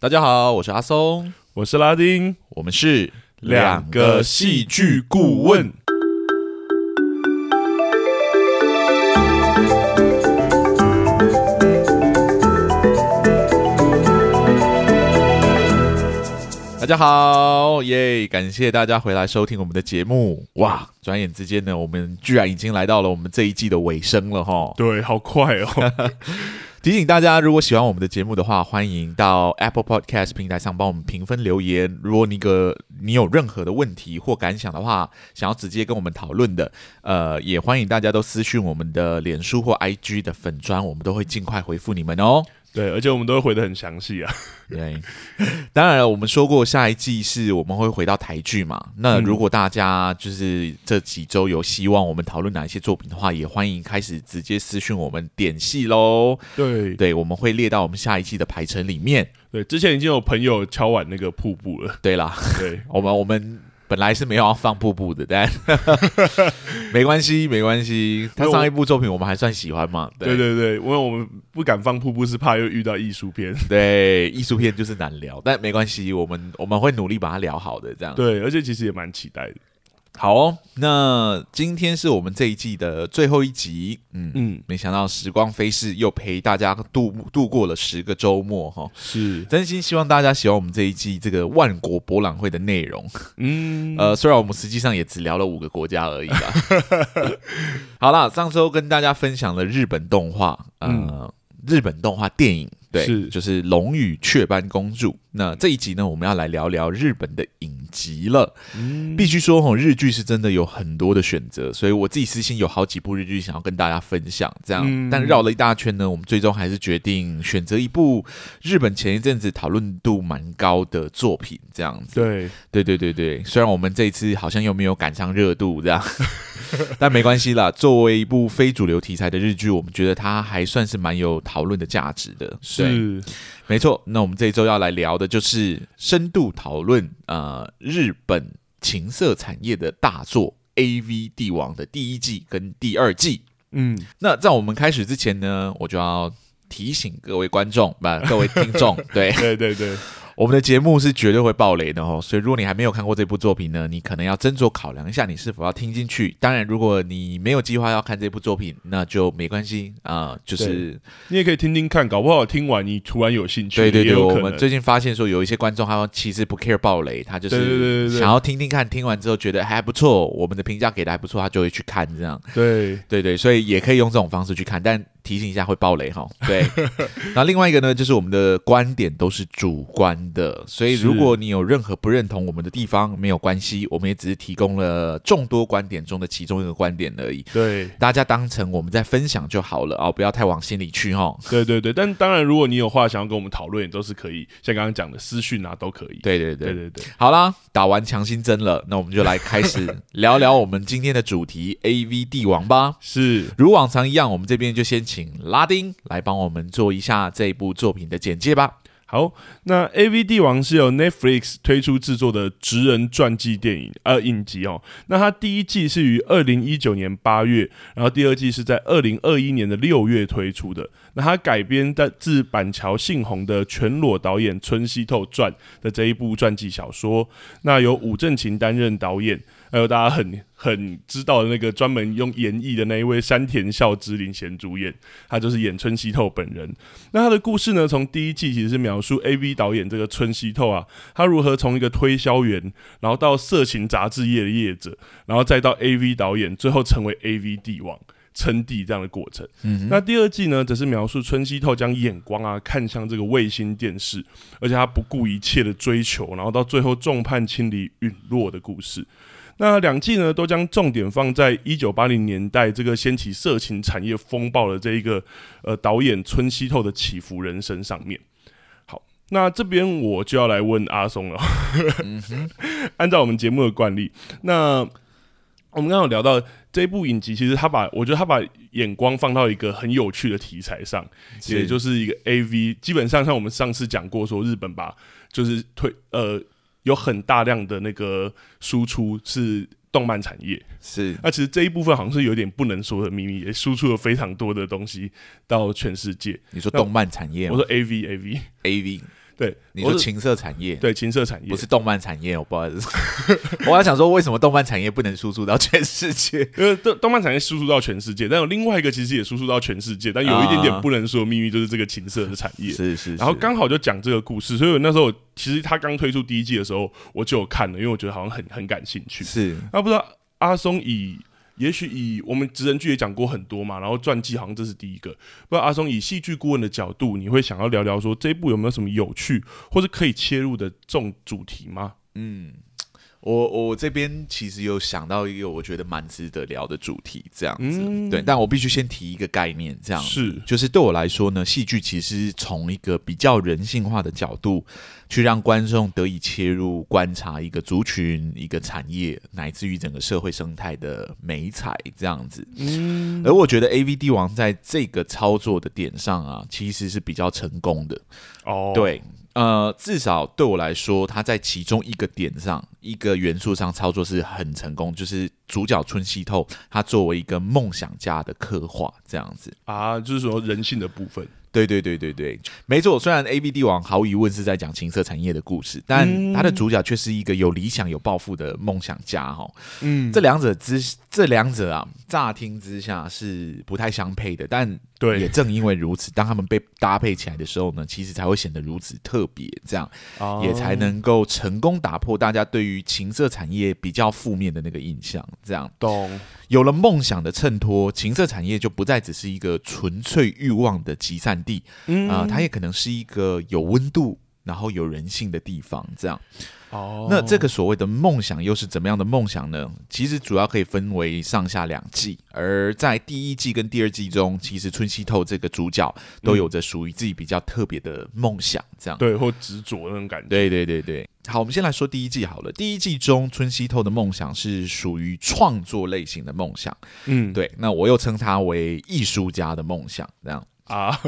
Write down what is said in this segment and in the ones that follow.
大家好，我是阿松，我是拉丁，我们是两个戏剧顾问。大家好，耶！感谢大家回来收听我们的节目。哇，转眼之间呢，我们居然已经来到了我们这一季的尾声了哈。对，好快哦。提醒大家，如果喜欢我们的节目的话，欢迎到 Apple Podcast 平台上帮我们评分留言。如果你个你有任何的问题或感想的话，想要直接跟我们讨论的，呃，也欢迎大家都私讯我们的脸书或 IG 的粉砖，我们都会尽快回复你们哦。对，而且我们都会回的很详细啊。对，当然了，我们说过下一季是我们会回到台剧嘛。那如果大家就是这几周有希望我们讨论哪一些作品的话，也欢迎开始直接私讯我们点戏喽。对对，我们会列到我们下一季的排程里面。对，之前已经有朋友敲碗那个瀑布了。对啦，对，我 们我们。本来是没有要放瀑布的，但 没关系，没关系。他上一部作品我们还算喜欢嘛？对对对，因为我们不敢放瀑布，是怕又遇到艺术片。对，艺术片就是难聊，但没关系，我们我们会努力把它聊好的，这样。对，而且其实也蛮期待的。好哦，那今天是我们这一季的最后一集，嗯嗯，没想到时光飞逝，又陪大家度度过了十个周末哈，是，真心希望大家喜欢我们这一季这个万国博览会的内容，嗯，呃，虽然我们实际上也只聊了五个国家而已啦。好啦，上周跟大家分享了日本动画，呃，嗯、日本动画电影。对，是就是《龙与雀斑公主》。那这一集呢，我们要来聊聊日本的影集了。嗯，必须说，吼，日剧是真的有很多的选择，所以我自己私心有好几部日剧想要跟大家分享。这样，嗯、但绕了一大圈呢，我们最终还是决定选择一部日本前一阵子讨论度蛮高的作品。这样子，对，对，对，对，对。虽然我们这一次好像又没有赶上热度，这样，但没关系啦。作为一部非主流题材的日剧，我们觉得它还算是蛮有讨论的价值的。是，没错。那我们这一周要来聊的就是深度讨论呃日本情色产业的大作《AV 帝王》的第一季跟第二季。嗯，那在我们开始之前呢，我就要提醒各位观众，不，各位听众，对，对对对。我们的节目是绝对会爆雷的哦，所以如果你还没有看过这部作品呢，你可能要斟酌考量一下，你是否要听进去。当然，如果你没有计划要看这部作品，那就没关系啊、呃，就是你也可以听听看，搞不好听完你突然有兴趣。对对对，我们最近发现说有一些观众他其实不 care 爆雷，他就是想要听听看，听完之后觉得还不错，我们的评价给的还不错，他就会去看这样。对对对，所以也可以用这种方式去看，但。提醒一下会爆雷哈，对。那另外一个呢，就是我们的观点都是主观的，所以如果你有任何不认同我们的地方，没有关系，我们也只是提供了众多观点中的其中一个观点而已。对，大家当成我们在分享就好了哦，不要太往心里去哈。对对对，但当然，如果你有话想要跟我们讨论，也都是可以，像刚刚讲的私讯啊，都可以。对对对对对对。好啦，打完强心针了，那我们就来开始聊聊我们今天的主题 AV 帝王吧。是，如往常一样，我们这边就先请拉丁。来帮我们做一下这一部作品的简介吧。好，那《AV 帝王》是由 Netflix 推出制作的职人传记电影，呃，影集哦。那它第一季是于二零一九年八月，然后第二季是在二零二一年的六月推出的。那它改编的自板桥信宏的全裸导演村西透传的这一部传记小说，那由武正勤担任导演。还有大家很很知道的那个专门用演绎的那一位山田孝之领衔主演，他就是演春熙透本人。那他的故事呢，从第一季其实是描述 AV 导演这个春熙透啊，他如何从一个推销员，然后到色情杂志业的业者，然后再到 AV 导演，最后成为 AV 帝王。称帝这样的过程。嗯，那第二季呢，则是描述春熙透将眼光啊看向这个卫星电视，而且他不顾一切的追求，然后到最后众叛亲离陨落的故事。那两季呢，都将重点放在一九八零年代这个掀起色情产业风暴的这一个呃导演村西透的起伏人生上面。好，那这边我就要来问阿松了。按照我们节目的惯例，那我们刚刚有聊到。这部影集其实他把，我觉得他把眼光放到一个很有趣的题材上，也就是一个 AV。基本上像我们上次讲过，说日本把就是推呃有很大量的那个输出是动漫产业，是。那其实这一部分好像是有点不能说的秘密，也输出了非常多的东西到全世界。你说动漫产业？我说 AV AV AV。对，你说情色产业，对情色产业不是动漫产业，我不好意思，我还想说为什么动漫产业不能输出到全世界？因为动动漫产业输出到全世界，但有另外一个其实也输出到全世界，但有一点点不能说秘密，就是这个情色的产业。是，是是，然后刚好就讲这个故事，所以我那时候其实他刚推出第一季的时候，我就有看了，因为我觉得好像很很感兴趣。是，那不知道阿松以。也许以我们职人剧也讲过很多嘛，然后传记好像这是第一个。不知道阿松以戏剧顾问的角度，你会想要聊聊说这一部有没有什么有趣或是可以切入的重主题吗？嗯。我我这边其实有想到一个我觉得蛮值得聊的主题，这样子，嗯、对，但我必须先提一个概念，这样是，就是对我来说呢，戏剧其实从一个比较人性化的角度，去让观众得以切入观察一个族群、一个产业，乃至于整个社会生态的美彩，这样子。嗯，而我觉得 AV 帝王在这个操作的点上啊，其实是比较成功的。哦，对。呃，至少对我来说，他在其中一个点上，一个元素上操作是很成功，就是主角村西透，他作为一个梦想家的刻画，这样子啊，就是说人性的部分。对对对对对，没错。虽然 A B 帝王毫无疑问是在讲情色产业的故事，但他的主角却是一个有理想、有抱负的梦想家。哈，嗯，这两者之这两者啊，乍听之下是不太相配的，但对，也正因为如此，当他们被搭配起来的时候呢，其实才会显得如此特别，这样、哦、也才能够成功打破大家对于情色产业比较负面的那个印象。这样，懂。有了梦想的衬托，情色产业就不再只是一个纯粹欲望的集散地，嗯啊、呃，它也可能是一个有温度，然后有人性的地方。这样。哦，那这个所谓的梦想又是怎么样的梦想呢？其实主要可以分为上下两季，而在第一季跟第二季中，其实春熙透这个主角都有着属于自己比较特别的梦想，这样、嗯、对，或执着那种感觉。对对对对，好，我们先来说第一季好了。第一季中，春熙透的梦想是属于创作类型的梦想，嗯，对，那我又称它为艺术家的梦想，这样。啊，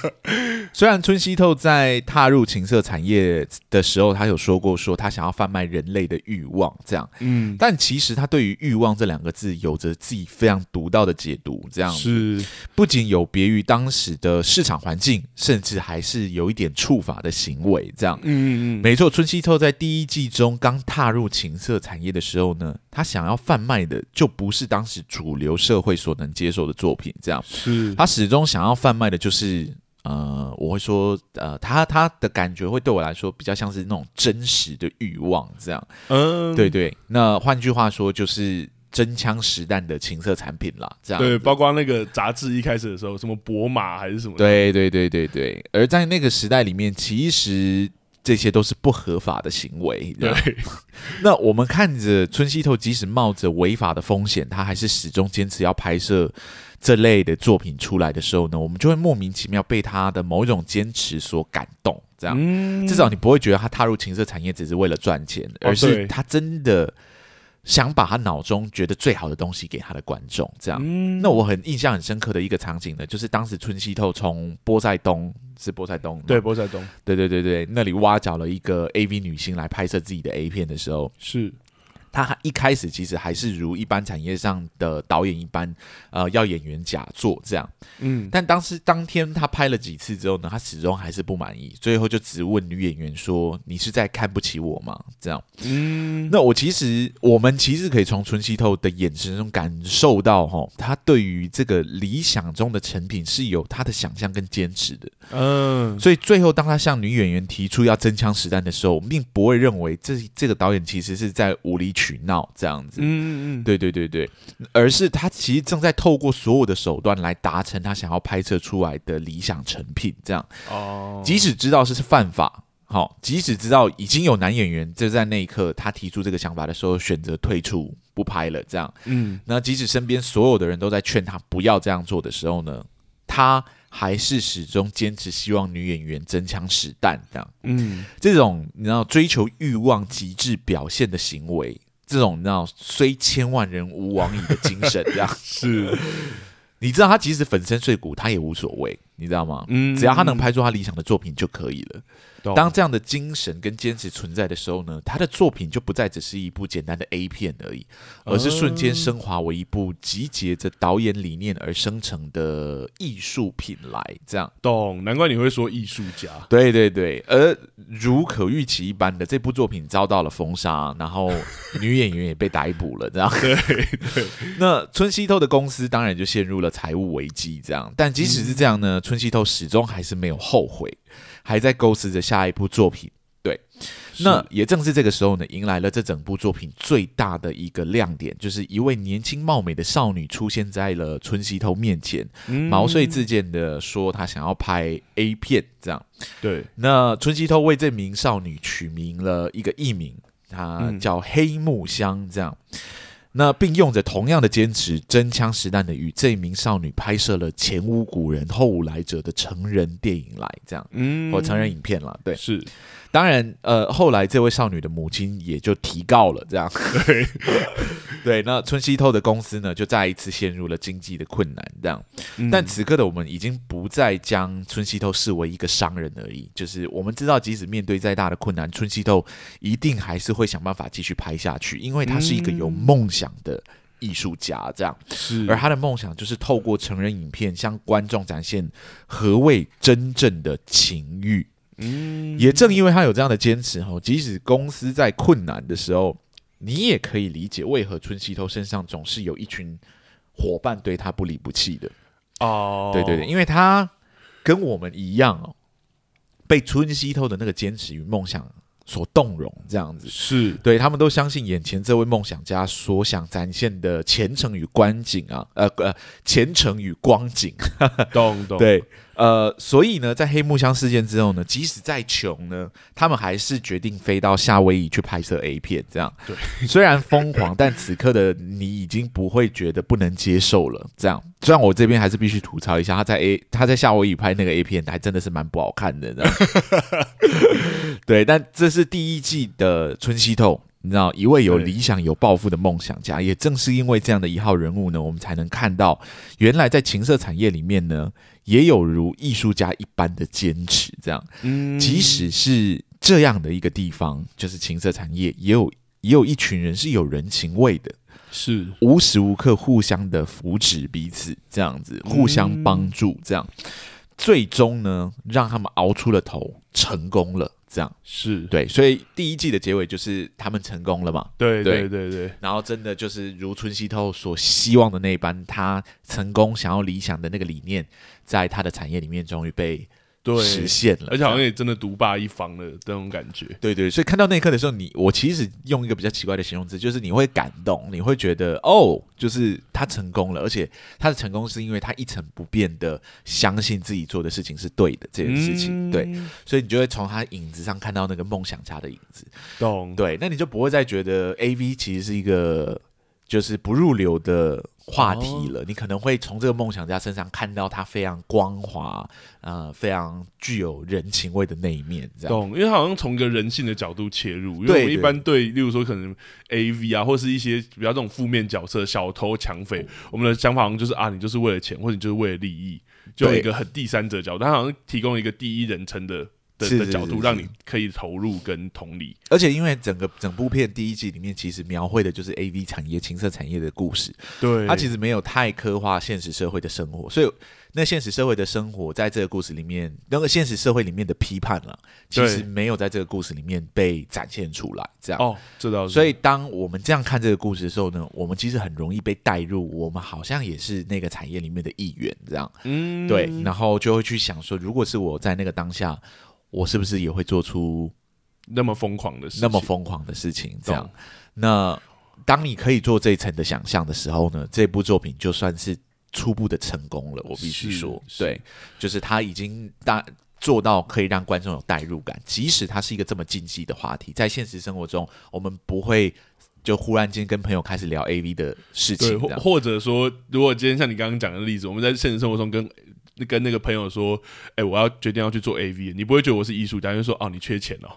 虽然村西透在踏入情色产业的时候，他有说过说他想要贩卖人类的欲望，这样，嗯，但其实他对于欲望这两个字有着自己非常独到的解读，这样。是。不仅有别于当时的市场环境，甚至还是有一点触法的行为，这样，嗯嗯，没错，村西透在第一季中刚踏入情色产业的时候呢，他想要贩卖的就不是当时主流社会所能接受的作品，这样，是他始终想要贩。卖的就是呃，我会说呃，他他的感觉会对我来说比较像是那种真实的欲望这样，嗯，对对。那换句话说，就是真枪实弹的情色产品啦，这样。对，包括那个杂志一开始的时候，什么博马还是什么？对对对对对。而在那个时代里面，其实这些都是不合法的行为。对。那我们看着村西透，即使冒着违法的风险，他还是始终坚持要拍摄。这类的作品出来的时候呢，我们就会莫名其妙被他的某一种坚持所感动。这样，嗯、至少你不会觉得他踏入情色产业只是为了赚钱，而是他真的想把他脑中觉得最好的东西给他的观众。这样，嗯、那我很印象很深刻的一个场景呢，就是当时村西透从波塞冬是波塞冬对波塞冬对对对对那里挖角了一个 AV 女星来拍摄自己的 A 片的时候是。他一开始其实还是如一般产业上的导演一般，呃，要演员假做这样。嗯，但当时当天他拍了几次之后呢，他始终还是不满意，最后就直问女演员说：“你是在看不起我吗？”这样。嗯，那我其实我们其实可以从春熙透的眼神中感受到，哈，他对于这个理想中的成品是有他的想象跟坚持的。嗯，所以最后当他向女演员提出要真枪实弹的时候，我们并不会认为这这个导演其实是在无理取闹这样子，嗯嗯嗯，对对对对，而是他其实正在透过所有的手段来达成他想要拍摄出来的理想成品，这样哦。即使知道是是犯法，好，即使知道已经有男演员就在那一刻他提出这个想法的时候选择退出不拍了，这样，嗯，那即使身边所有的人都在劝他不要这样做的时候呢，他还是始终坚持希望女演员真枪实弹这样，嗯，这种你知道追求欲望极致表现的行为。这种你知道虽千万人吾往矣的精神，这样 是，你知道他即使粉身碎骨，他也无所谓。你知道吗？嗯，只要他能拍出他理想的作品就可以了。当这样的精神跟坚持存在的时候呢，他的作品就不再只是一部简单的 A 片而已，而是瞬间升华为一部集结着导演理念而生成的艺术品来。这样，懂？难怪你会说艺术家。对对对，而如可预期一般的，这部作品遭到了封杀，然后女演员也被逮捕了。这样，对 对。那村西透的公司当然就陷入了财务危机。这样，但即使是这样呢，村西透始终还是没有后悔。还在构思着下一部作品，对，那也正是这个时候呢，迎来了这整部作品最大的一个亮点，就是一位年轻貌美的少女出现在了春西头面前，嗯、毛遂自荐的说她想要拍 A 片，这样，对，那春西头为这名少女取名了一个艺名，她叫黑木香，这样。那并用着同样的坚持，真枪实弹的与这名少女拍摄了前无古人后无来者的成人电影来，这样，嗯，或成人影片了，对，是。当然，呃，后来这位少女的母亲也就提告了，这样，对，对。那春西透的公司呢，就再一次陷入了经济的困难，这样。嗯、但此刻的我们已经不再将春西透视为一个商人而已，就是我们知道，即使面对再大的困难，春西透一定还是会想办法继续拍下去，因为他是一个有梦想的艺术家，这样。是。而他的梦想就是透过成人影片向观众展现何谓真正的情欲。嗯，也正因为他有这样的坚持哈，即使公司在困难的时候，你也可以理解为何春西透身上总是有一群伙伴对他不离不弃的。哦。对对对，因为他跟我们一样哦，被春西透的那个坚持与梦想所动容，这样子。是。对他们都相信眼前这位梦想家所想展现的前程与光景啊，呃呃，前程与光景，懂懂。对。呃，所以呢，在黑木箱事件之后呢，即使再穷呢，他们还是决定飞到夏威夷去拍摄 A 片。这样，对，虽然疯狂，但此刻的你已经不会觉得不能接受了。这样，虽然我这边还是必须吐槽一下，他在 A 他在夏威夷拍那个 A 片，还真的是蛮不好看的。对，但这是第一季的春熙透。你知道，一位有理想、有抱负的梦想家，也正是因为这样的一号人物呢，我们才能看到，原来在情色产业里面呢，也有如艺术家一般的坚持。这样，嗯，即使是这样的一个地方，就是情色产业，也有也有一群人是有人情味的，是。无时无刻互相的扶持彼此，这样子互相帮助，这样，最终呢，让他们熬出了头，成功了。这样是对，所以第一季的结尾就是他们成功了嘛？对对对对，然后真的就是如春熙透所希望的那般，他成功想要理想的那个理念，在他的产业里面终于被。对，实现了，而且好像也真的独霸一方了这种感觉。对对，所以看到那一刻的时候，你我其实用一个比较奇怪的形容词，就是你会感动，你会觉得哦，就是他成功了，而且他的成功是因为他一成不变的相信自己做的事情是对的这件事情。嗯、对，所以你就会从他影子上看到那个梦想家的影子。懂。对，那你就不会再觉得 AV 其实是一个就是不入流的。话题了，你可能会从这个梦想家身上看到他非常光滑，呃，非常具有人情味的那一面，这样。懂，因为他好像从一个人性的角度切入，因为我们一般对，例如说可能 AV 啊，或是一些比较这种负面角色，小偷、抢匪，我们的想法好像就是啊，你就是为了钱，或者你就是为了利益，就有一个很第三者角度，他好像提供一个第一人称的。的角度让你可以投入跟同理，而且因为整个整部片第一季里面其实描绘的就是 A V 产业、情色产业的故事，对，它其实没有太刻画现实社会的生活，所以那现实社会的生活在这个故事里面，那个现实社会里面的批判了，其实没有在这个故事里面被展现出来，这样。哦，这倒是。所以当我们这样看这个故事的时候呢，我们其实很容易被带入，我们好像也是那个产业里面的一员，这样，嗯，对，然后就会去想说，如果是我在那个当下。我是不是也会做出那么疯狂的事？那么疯狂的事情？这样，那当你可以做这一层的想象的时候呢，这部作品就算是初步的成功了。我必须说，对，就是他已经大做到可以让观众有代入感，即使它是一个这么禁忌的话题，在现实生活中，我们不会就忽然间跟朋友开始聊 AV 的事情，或或者说，如果今天像你刚刚讲的例子，我们在现实生活中跟跟那个朋友说，哎、欸，我要决定要去做 AV，你不会觉得我是艺术家，就说哦，你缺钱哦，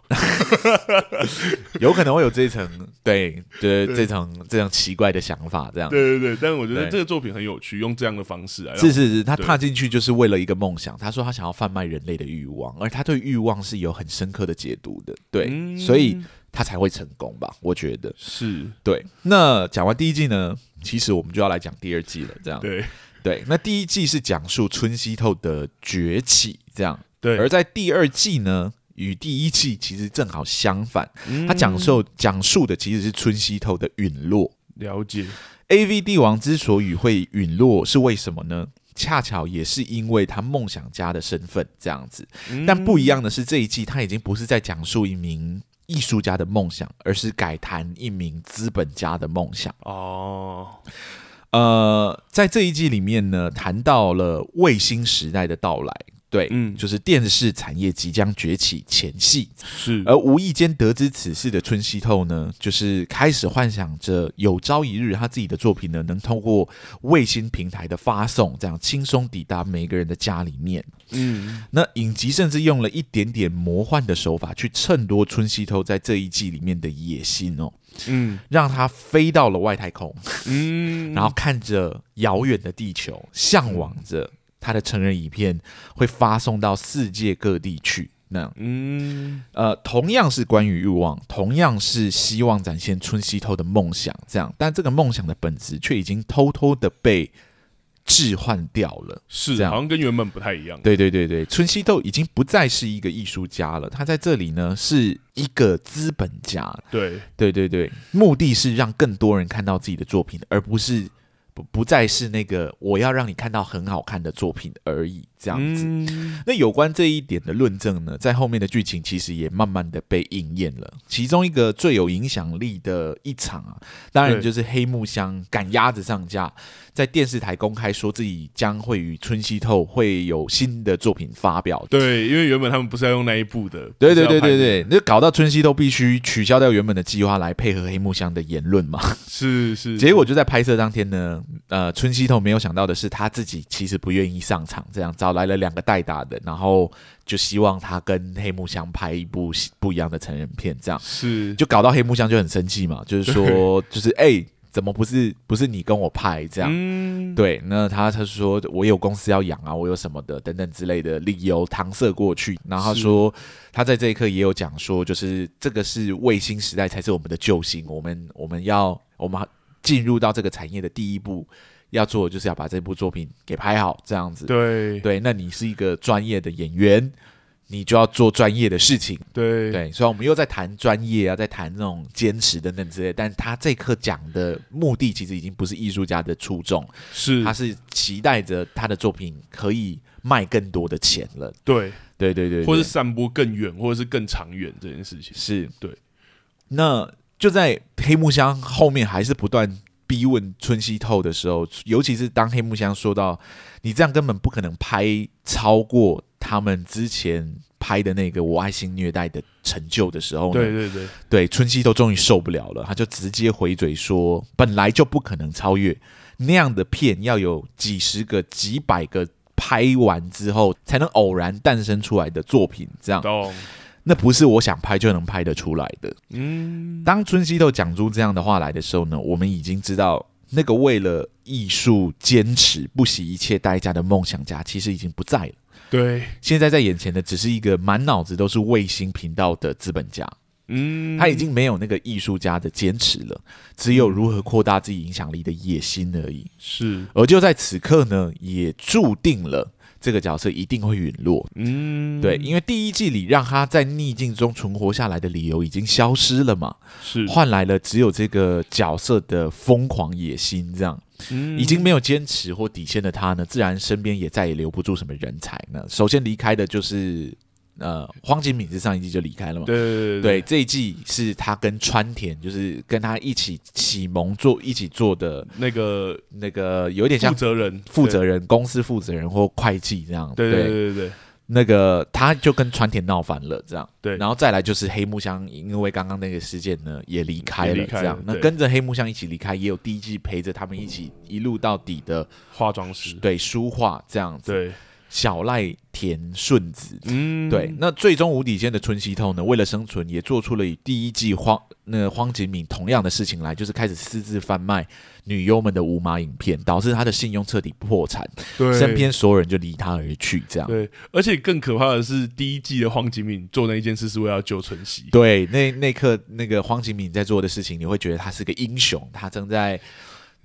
有可能会有这一层，对，对，这层这样奇怪的想法，这样，对对对。但是我觉得这个作品很有趣，用这样的方式来，是是是，他踏进去就是为了一个梦想。他说他想要贩卖人类的欲望，而他对欲望是有很深刻的解读的，对，嗯、所以他才会成功吧？我觉得是对。那讲完第一季呢，其实我们就要来讲第二季了，这样对。对，那第一季是讲述春熙透的崛起，这样。对，而在第二季呢，与第一季其实正好相反，他讲述讲述的其实是春熙透的陨落。了解，AV 帝王之所以会陨落，是为什么呢？恰巧也是因为他梦想家的身份这样子。但不一样的是，这一季他已经不是在讲述一名艺术家的梦想，而是改谈一名资本家的梦想。哦。呃，在这一季里面呢，谈到了卫星时代的到来，对，嗯，就是电视产业即将崛起前夕，是。而无意间得知此事的春熙透呢，就是开始幻想着有朝一日他自己的作品呢，能通过卫星平台的发送，这样轻松抵达每个人的家里面。嗯，那影集甚至用了一点点魔幻的手法，去衬托春熙透在这一季里面的野心哦。嗯，让他飞到了外太空，嗯，然后看着遥远的地球，向往着他的成人影片会发送到世界各地去。那样，嗯，呃，同样是关于欲望，同样是希望展现春熙透的梦想，这样，但这个梦想的本质却已经偷偷的被。置换掉了，是这样，好像跟原本不太一样。对对对对，春熙透已经不再是一个艺术家了，他在这里呢是一个资本家。对对对对，目的是让更多人看到自己的作品，而不是。不不再是那个我要让你看到很好看的作品而已，这样子。嗯、那有关这一点的论证呢，在后面的剧情其实也慢慢的被应验了。其中一个最有影响力的一场啊，当然就是黑木香赶鸭子上架，在电视台公开说自己将会与春熙透会有新的作品发表。对，因为原本他们不是要用那一部的。对对对对对，那搞到春熙透必须取消掉原本的计划来配合黑木香的言论嘛。是是，结果就在拍摄当天呢。呃，春熙透没有想到的是，他自己其实不愿意上场，这样找来了两个代打的，然后就希望他跟黑木香拍一部不一样的成人片，这样。是。就搞到黑木香就很生气嘛，就是说，就是哎、欸，怎么不是不是你跟我拍？这样？嗯、对，那他他说我有公司要养啊，我有什么的等等之类的理由搪塞过去，然后他说他在这一刻也有讲说，就是这个是卫星时代才是我们的救星，我们我们要我们。进入到这个产业的第一步，要做的就是要把这部作品给拍好，这样子。对对，那你是一个专业的演员，你就要做专业的事情。对对，所以我们又在谈专业啊，在谈那种坚持等等之类。但他这课讲的目的，其实已经不是艺术家的初衷，是他是期待着他的作品可以卖更多的钱了。对对对对，或是散播更远，或者是更长远这件事情。是对，那。就在黑木香后面还是不断逼问春熙透的时候，尤其是当黑木香说到“你这样根本不可能拍超过他们之前拍的那个我爱性虐待的成就的时候”，对对对，对春熙透终于受不了了，他就直接回嘴说：“本来就不可能超越。那样的片，要有几十个、几百个拍完之后才能偶然诞生出来的作品，这样。”那不是我想拍就能拍得出来的。嗯，当春熙透讲出这样的话来的时候呢，我们已经知道那个为了艺术坚持不惜一切代价的梦想家，其实已经不在了。对，现在在眼前的只是一个满脑子都是卫星频道的资本家。嗯，他已经没有那个艺术家的坚持了，只有如何扩大自己影响力的野心而已。是，而就在此刻呢，也注定了。这个角色一定会陨落，嗯，对，因为第一季里让他在逆境中存活下来的理由已经消失了嘛，是。换来了只有这个角色的疯狂野心，这样，嗯，已经没有坚持或底线的他呢，自然身边也再也留不住什么人才呢。首先离开的就是。呃，荒井敏之上一季就离开了嘛？对对对，对，对，这一季是他跟川田，就是跟他一起启蒙做一起做的那个那个有点像负责人、负责人、公司负责人或会计这样。对对对对对，那个他就跟川田闹翻了，这样。对，然后再来就是黑木香，因为刚刚那个事件呢，也离开了，这样。那跟着黑木香一起离开，也有第一季陪着他们一起一路到底的化妆师，对，书画这样子。对。小赖田顺子。嗯，对。那最终无底线的春熙透呢，为了生存，也做出了与第一季荒那个荒井敏同样的事情来，就是开始私自贩卖女优们的无码影片，导致他的信用彻底破产。对，身边所有人就离他而去，这样。对，而且更可怕的是，第一季的荒井敏做那一件事是为了救春熙。对，那那刻那个荒井敏在做的事情，你会觉得他是个英雄，他正在。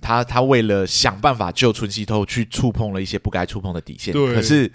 他他为了想办法救春熙透，去触碰了一些不该触碰的底线。对，可是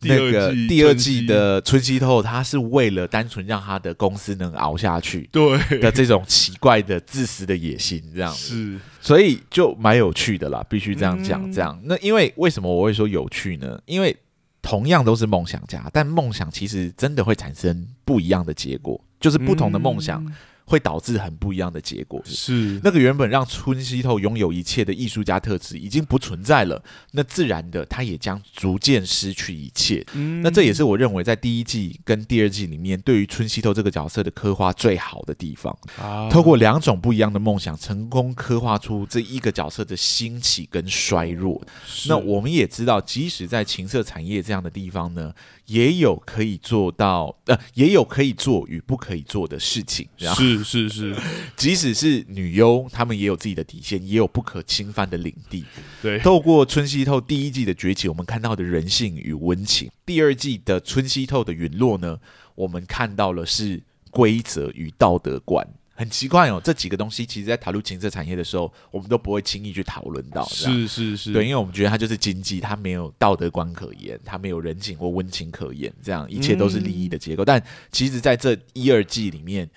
那个第二季的春熙透，他是为了单纯让他的公司能熬下去，对的这种奇怪的自私的野心，这样是，所以就蛮有趣的啦，必须这样讲。嗯、这样，那因为为什么我会说有趣呢？因为同样都是梦想家，但梦想其实真的会产生不一样的结果，就是不同的梦想。嗯会导致很不一样的结果。是那个原本让春熙透拥有一切的艺术家特质已经不存在了，那自然的他也将逐渐失去一切。嗯，那这也是我认为在第一季跟第二季里面对于春熙透这个角色的刻画最好的地方。啊，透过两种不一样的梦想，成功刻画出这一个角色的兴起跟衰弱。那我们也知道，即使在情色产业这样的地方呢。也有可以做到，呃，也有可以做与不可以做的事情。是是是，即使是女优，她们也有自己的底线，也有不可侵犯的领地。对，透过春熙透第一季的崛起，我们看到的人性与温情；第二季的春熙透的陨落呢，我们看到了是规则与道德观。很奇怪哦，这几个东西其实，在讨论情色产业的时候，我们都不会轻易去讨论到。是是是，对，因为我们觉得它就是经济，它没有道德观可言，它没有人情或温情可言，这样一切都是利益的结构。嗯、但其实，在这一二季里面，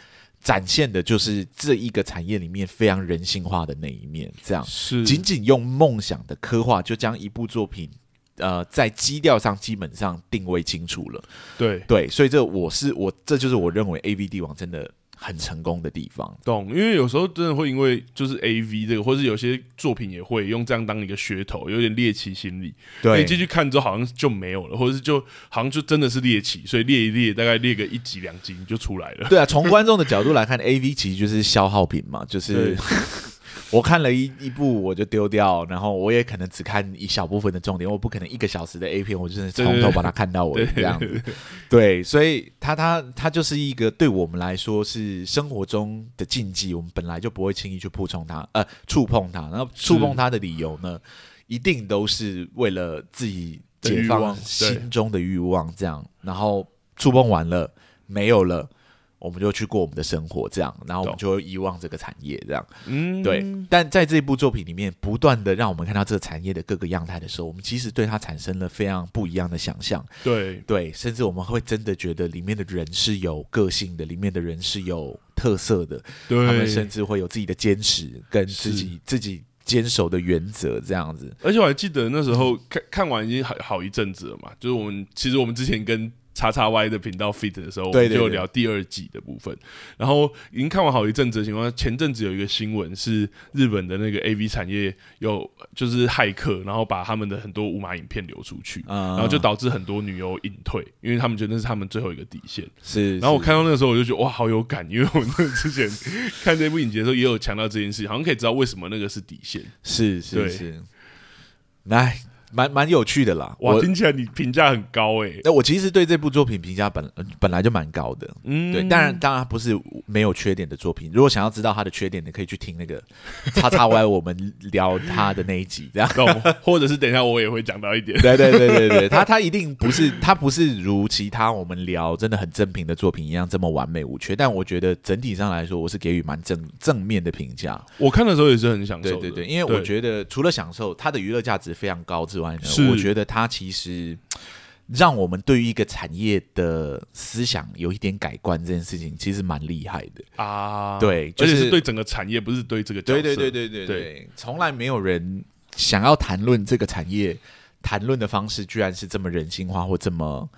展现的就是这一个产业里面非常人性化的那一面。这样是仅仅用梦想的刻画，就将一部作品，呃，在基调上基本上定位清楚了。对对，所以这我是我，这就是我认为 AV 帝王真的。很成功的地方，懂？因为有时候真的会因为就是 A V 这个，或是有些作品也会用这样当一个噱头，有点猎奇心理。对，你继续看之后好像就没有了，或者是就好像就真的是猎奇，所以猎一猎，大概猎个一集两集就出来了。对啊，从观众的角度来看，A V 其实就是消耗品嘛，就是。我看了一一部我就丢掉，然后我也可能只看一小部分的重点，我不可能一个小时的 A 片，我就是从头把它看到尾这样子。对，所以它它它就是一个对我们来说是生活中的禁忌，我们本来就不会轻易去触碰它，呃，触碰它。然后触碰它的理由呢，一定都是为了自己解放心中的欲望，这样。然后触碰完了，没有了。我们就去过我们的生活，这样，然后我们就会遗忘这个产业，这样，嗯，对。但在这部作品里面，不断的让我们看到这个产业的各个样态的时候，我们其实对它产生了非常不一样的想象，对对，甚至我们会真的觉得里面的人是有个性的，里面的人是有特色的，对，他们甚至会有自己的坚持跟自己自己坚守的原则，这样子。而且我还记得那时候看看完已经好好一阵子了嘛，就是我们其实我们之前跟。叉叉 Y 的频道 fit 的时候，我们就聊第二季的部分。然后已经看完好一阵子的情况下，前阵子有一个新闻是日本的那个 AV 产业有就是骇客，然后把他们的很多无码影片流出去，嗯、然后就导致很多女优隐退，因为他们觉得那是他们最后一个底线。是，然后我看到那个时候，我就觉得哇，好有感，因为我那之前看这部影集的时候也有强调这件事，好像可以知道为什么那个是底线。是是是，来。蛮蛮有趣的啦，哇！听起来你评价很高哎、欸。那我其实对这部作品评价本本来就蛮高的，嗯，对。当然，当然不是没有缺点的作品。如果想要知道它的缺点，你可以去听那个 叉叉 Y 我们聊他的那一集，这样。或者是等一下我也会讲到一点。对对对对对，他他一定不是，他不是如其他我们聊真的很正品的作品一样这么完美无缺。但我觉得整体上来说，我是给予蛮正正面的评价。我看的时候也是很享受。对对对，因为我觉得除了享受，它的娱乐价值非常高之外呢，我觉得它其实让我们对于一个产业的思想有一点改观，这件事情其实蛮厉害的啊。对，就是、而且是对整个产业，不是对这个角色。对对对对对对，从来没有人想要谈论这个产业，谈论的方式居然是这么人性化或这么，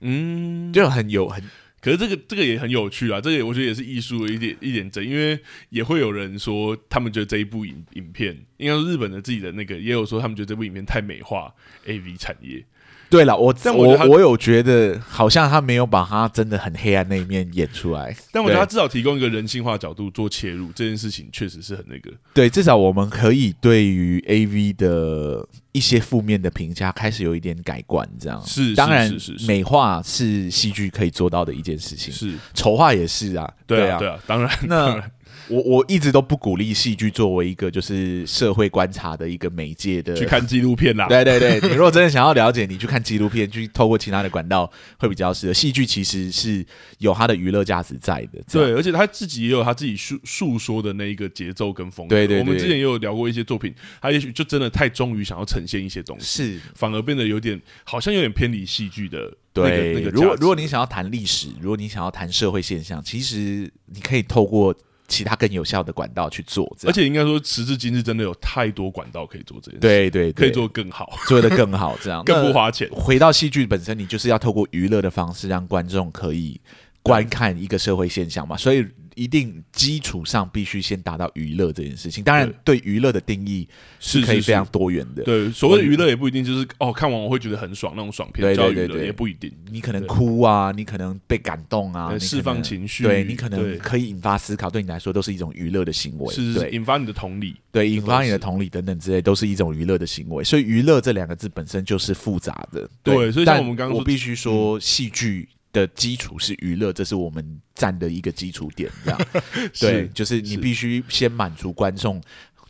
嗯，就很有很。可是这个这个也很有趣啊，这个我觉得也是艺术的一点一点真，因为也会有人说，他们觉得这一部影影片，应该是日本的自己的那个，也有说他们觉得这部影片太美化 AV 产业，对了，我但我我，我有觉得好像他没有把他真的很黑暗那一面演出来，但我觉得他至少提供一个人性化角度做切入，这件事情确实是很那个。对，至少我们可以对于 AV 的一些负面的评价开始有一点改观，这样。是当然美化是戏剧可以做到的一件事情，是。丑化也是啊，对啊，对啊，当然那。我我一直都不鼓励戏剧作为一个就是社会观察的一个媒介的，去看纪录片啦。对对对，你如果真的想要了解，你去看纪录片，去透过其他的管道会比较适合。戏剧其实是有它的娱乐价值在的，对，而且他自己也有他自己诉诉说的那一个节奏跟风格。对对对，我们之前也有聊过一些作品，他也许就真的太忠于想要呈现一些东西，是反而变得有点好像有点偏离戏剧的。对，那个如果如果你想要谈历史，如果你想要谈社会现象，其实你可以透过。其他更有效的管道去做，而且应该说，时至今日，真的有太多管道可以做这件事。对对，对，可以做更好，做得更好，这样 更不花钱。回到戏剧本身，你就是要透过娱乐的方式，让观众可以观看一个社会现象嘛，所以。一定基础上必须先达到娱乐这件事情。当然，对娱乐的定义是可以非常多元的。对，所谓的娱乐也不一定就是哦，看完我会觉得很爽那种爽片叫娱乐，也不一定。你可能哭啊，你可能被感动啊，释放情绪。对，你可能可以引发思考，对你来说都是一种娱乐的行为。是，是引发你的同理，对，引发你的同理等等之类，都是一种娱乐的行为。所以，娱乐这两个字本身就是复杂的。对，所以像我们刚刚我必须说，戏剧。的基础是娱乐，这是我们站的一个基础点，这样。对，就是你必须先满足观众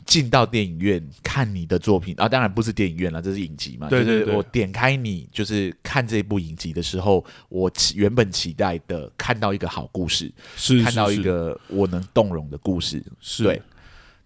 进到电影院看你的作品啊，当然不是电影院了，这是影集嘛，对对对，就是我点开你就是看这部影集的时候，我原本期待的看到一个好故事，是看到一个我能动容的故事，是。对。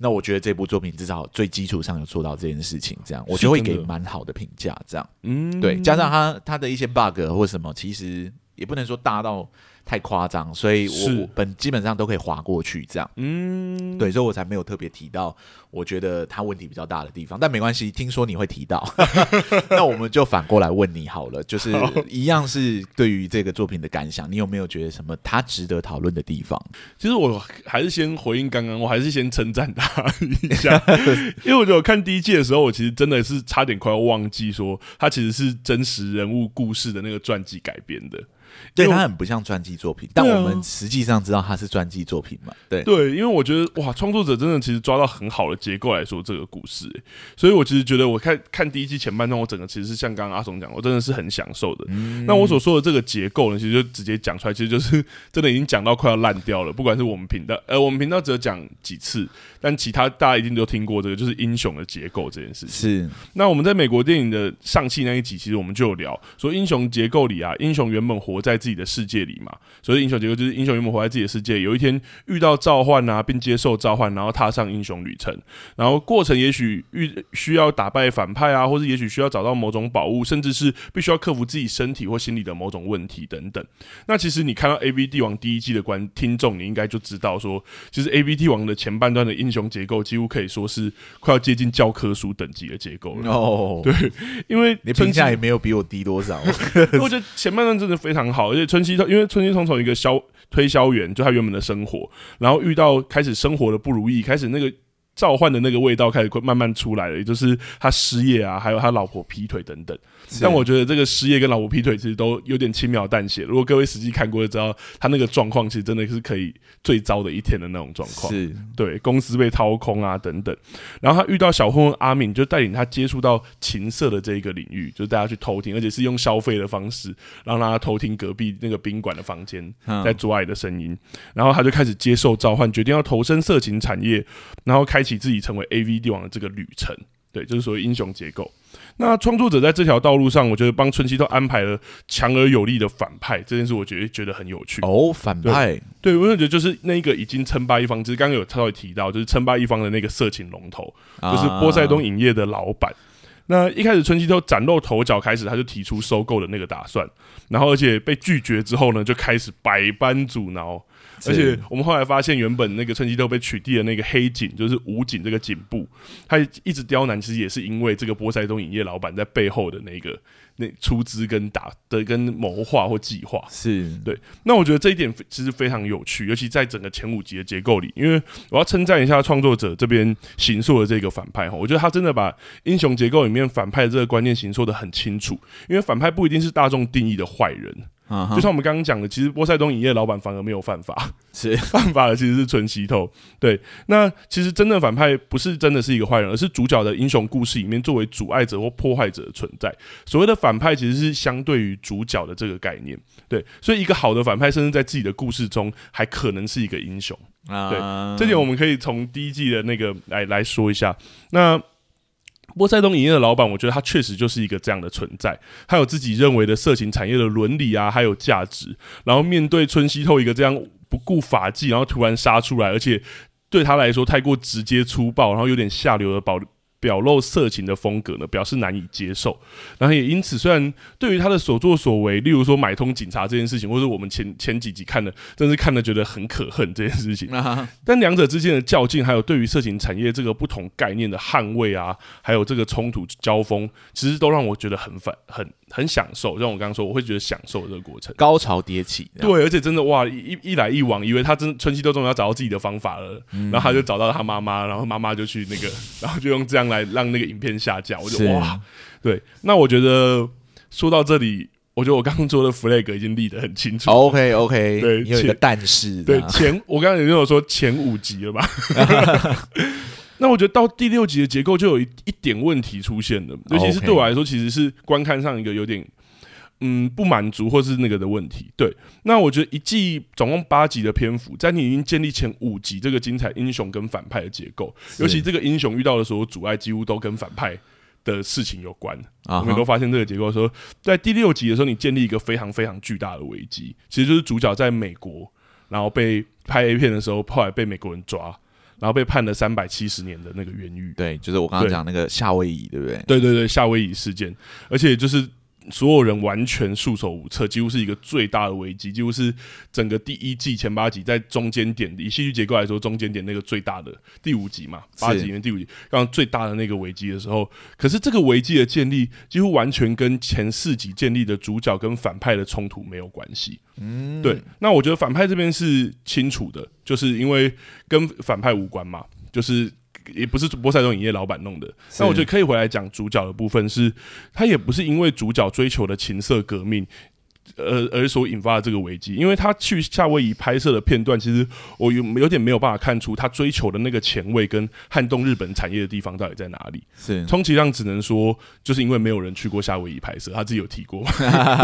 那我觉得这部作品至少最基础上有做到这件事情，这样我就会给蛮好的评价，这样。嗯，对，加上他他的一些 bug 或什么，其实。也不能说大到太夸张，所以我本基本上都可以划过去，这样，嗯，对，所以我才没有特别提到我觉得他问题比较大的地方，但没关系，听说你会提到，那我们就反过来问你好了，就是一样是对于这个作品的感想，你有没有觉得什么他值得讨论的地方？其实我还是先回应刚刚，我还是先称赞他一下，因为我觉得我看第一季的时候，我其实真的是差点快要忘记说他其实是真实人物故事的那个传记改编的。对，他很不像传记作品，但我们实际上知道他是传记作品嘛？对对，因为我觉得哇，创作者真的其实抓到很好的结构来说这个故事，所以我其实觉得我看看第一季前半段，我整个其实是像刚刚阿松讲，我真的是很享受的。嗯、那我所说的这个结构呢，其实就直接讲出来，其实就是真的已经讲到快要烂掉了。不管是我们频道，呃，我们频道只有讲几次，但其他大家一定都听过这个，就是英雄的结构这件事情。是。那我们在美国电影的上期那一集，其实我们就有聊说，英雄结构里啊，英雄原本活在自己的世界里嘛，所以英雄结构就是英雄原本活在自己的世界，有一天遇到召唤啊，并接受召唤，然后踏上英雄旅程，然后过程也许遇需要打败反派啊，或者也许需要找到某种宝物，甚至是必须要克服自己身体或心理的某种问题等等。那其实你看到 AV 帝王第一季的观听众，你应该就知道说，其实 AV 帝王的前半段的英雄结构几乎可以说是快要接近教科书等级的结构了。哦，对，因为你评价也没有比我低多少，我觉得前半段真的非常好，而且春熙。因为春熙从从一个销推销员，就他原本的生活，然后遇到开始生活的不如意，开始那个召唤的那个味道开始慢慢出来了，也就是他失业啊，还有他老婆劈腿等等。但我觉得这个失业跟老婆劈腿其实都有点轻描淡写。如果各位实际看过就知道，他那个状况其实真的是可以最糟的一天的那种状况。是对公司被掏空啊等等。然后他遇到小混混阿敏，就带领他接触到情色的这一个领域，就是大家去偷听，而且是用消费的方式，让他偷听隔壁那个宾馆的房间在做爱的声音。然后他就开始接受召唤，决定要投身色情产业，然后开启自己成为 AV 帝王的这个旅程。对，就是所谓英雄结构。那创作者在这条道路上，我觉得帮春熙都安排了强而有力的反派，这件事我觉得觉得很有趣哦。反派，对，我觉得就是那个已经称霸一方，就是刚刚有稍微提到，就是称霸一方的那个色情龙头，就是波塞冬影业的老板。那一开始春熙都崭露头角，开始他就提出收购的那个打算，然后而且被拒绝之后呢，就开始百般阻挠。而且我们后来发现，原本那个趁机都被取缔的那个黑警，就是武警这个警部，他一直刁难，其实也是因为这个波塞冬影业老板在背后的那个那出资跟打的跟谋划或计划。是对。那我觉得这一点其实非常有趣，尤其在整个前五集的结构里，因为我要称赞一下创作者这边行塑的这个反派哈，我觉得他真的把英雄结构里面反派的这个观念行塑的很清楚，因为反派不一定是大众定义的坏人。就像我们刚刚讲的，其实波塞冬影业老板反而没有犯法，是 犯法的其实是纯西头。对，那其实真正反派不是真的是一个坏人，而是主角的英雄故事里面作为阻碍者或破坏者的存在。所谓的反派其实是相对于主角的这个概念。对，所以一个好的反派，甚至在自己的故事中还可能是一个英雄。对，这点我们可以从第一季的那个来来说一下。那波塞冬影业的老板，我觉得他确实就是一个这样的存在，他有自己认为的色情产业的伦理啊，还有价值。然后面对村西透一个这样不顾法纪，然后突然杀出来，而且对他来说太过直接粗暴，然后有点下流的保。表露色情的风格呢，表示难以接受。然后也因此，虽然对于他的所作所为，例如说买通警察这件事情，或者我们前前几集看的，真是看的觉得很可恨这件事情。但两者之间的较劲，还有对于色情产业这个不同概念的捍卫啊，还有这个冲突交锋，其实都让我觉得很反很。很享受，像我刚刚说，我会觉得享受这个过程，高潮迭起。对，而且真的哇，一一来一往，以为他真春熙都终于要找到自己的方法了，嗯、然后他就找到他妈妈，然后妈妈就去那个，然后就用这样来让那个影片下架。我就哇，对，那我觉得说到这里，我觉得我刚刚做的 flag 已经立得很清楚。OK OK，对，有一个但是，对前我刚刚也有说前五集了吧。那我觉得到第六集的结构就有一一点问题出现了，尤其是对我来说，其实是观看上一个有点嗯不满足或是那个的问题。对，那我觉得一季总共八集的篇幅，在你已经建立前五集这个精彩英雄跟反派的结构，尤其这个英雄遇到的所有阻碍，几乎都跟反派的事情有关。我们都发现这个结构说，在第六集的时候，你建立一个非常非常巨大的危机，其实就是主角在美国，然后被拍 A 片的时候，后来被美国人抓。然后被判了三百七十年的那个冤狱，对，就是我刚刚讲那个夏威夷，对不对？对对对，夏威夷事件，而且就是所有人完全束手无策，几乎是一个最大的危机，几乎是整个第一季前八集在中间点，以戏剧结构来说，中间点那个最大的第五集嘛，八集里面第五集，刚刚最大的那个危机的时候，可是这个危机的建立几乎完全跟前四集建立的主角跟反派的冲突没有关系。嗯，对，那我觉得反派这边是清楚的，就是因为跟反派无关嘛，就是也不是波塞冬影业老板弄的。那我觉得可以回来讲主角的部分是，是他也不是因为主角追求的情色革命。而而所引发的这个危机，因为他去夏威夷拍摄的片段，其实我有有点没有办法看出他追求的那个前卫跟撼动日本产业的地方到底在哪里。是，充其量只能说，就是因为没有人去过夏威夷拍摄，他自己有提过，